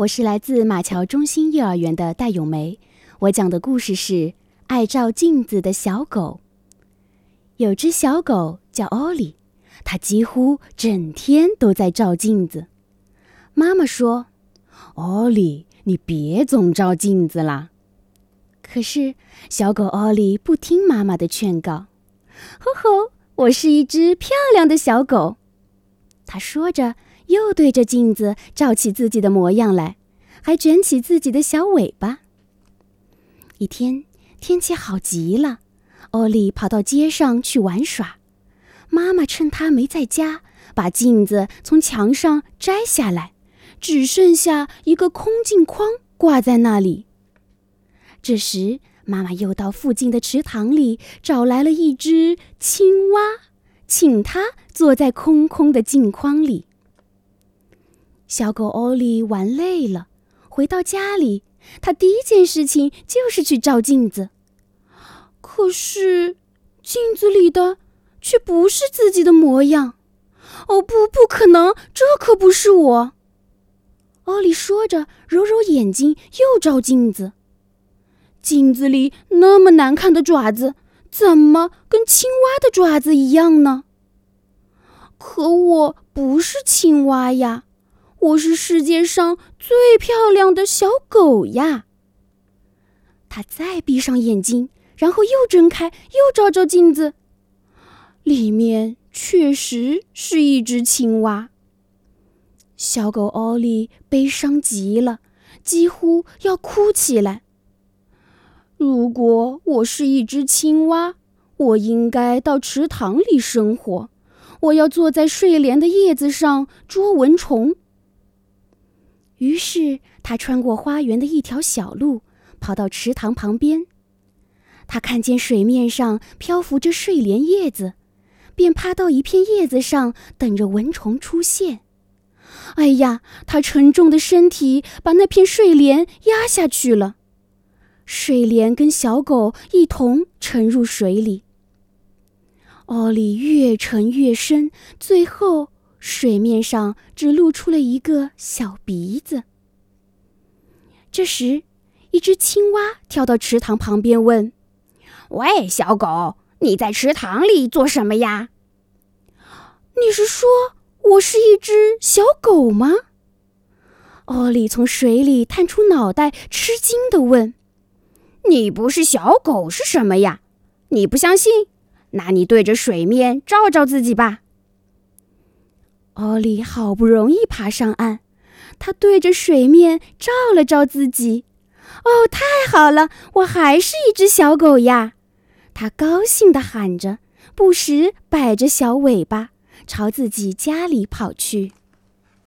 我是来自马桥中心幼儿园的戴咏梅。我讲的故事是《爱照镜子的小狗》。有只小狗叫奥利，它几乎整天都在照镜子。妈妈说：“奥利，你别总照镜子啦。”可是小狗奥利不听妈妈的劝告。吼吼，我是一只漂亮的小狗。它说着。又对着镜子照起自己的模样来，还卷起自己的小尾巴。一天天气好极了，欧利跑到街上去玩耍。妈妈趁他没在家，把镜子从墙上摘下来，只剩下一个空镜框挂在那里。这时，妈妈又到附近的池塘里找来了一只青蛙，请它坐在空空的镜框里。小狗欧利玩累了，回到家里，他第一件事情就是去照镜子。可是，镜子里的却不是自己的模样。哦不，不可能，这可不是我。欧利说着，揉揉眼睛，又照镜子。镜子里那么难看的爪子，怎么跟青蛙的爪子一样呢？可我不是青蛙呀。我是世界上最漂亮的小狗呀！他再闭上眼睛，然后又睁开，又照照镜子，里面确实是一只青蛙。小狗奥利悲伤极了，几乎要哭起来。如果我是一只青蛙，我应该到池塘里生活，我要坐在睡莲的叶子上捉蚊虫。于是，他穿过花园的一条小路，跑到池塘旁边。他看见水面上漂浮着睡莲叶子，便趴到一片叶子上，等着蚊虫出现。哎呀，他沉重的身体把那片睡莲压下去了，睡莲跟小狗一同沉入水里。奥利越沉越深，最后。水面上只露出了一个小鼻子。这时，一只青蛙跳到池塘旁边，问：“喂，小狗，你在池塘里做什么呀？”“你是说我是一只小狗吗？”奥利从水里探出脑袋，吃惊地问：“你不是小狗是什么呀？你不相信？那你对着水面照照自己吧。”奥利好不容易爬上岸，他对着水面照了照自己。哦，太好了，我还是一只小狗呀！他高兴地喊着，不时摆着小尾巴，朝自己家里跑去。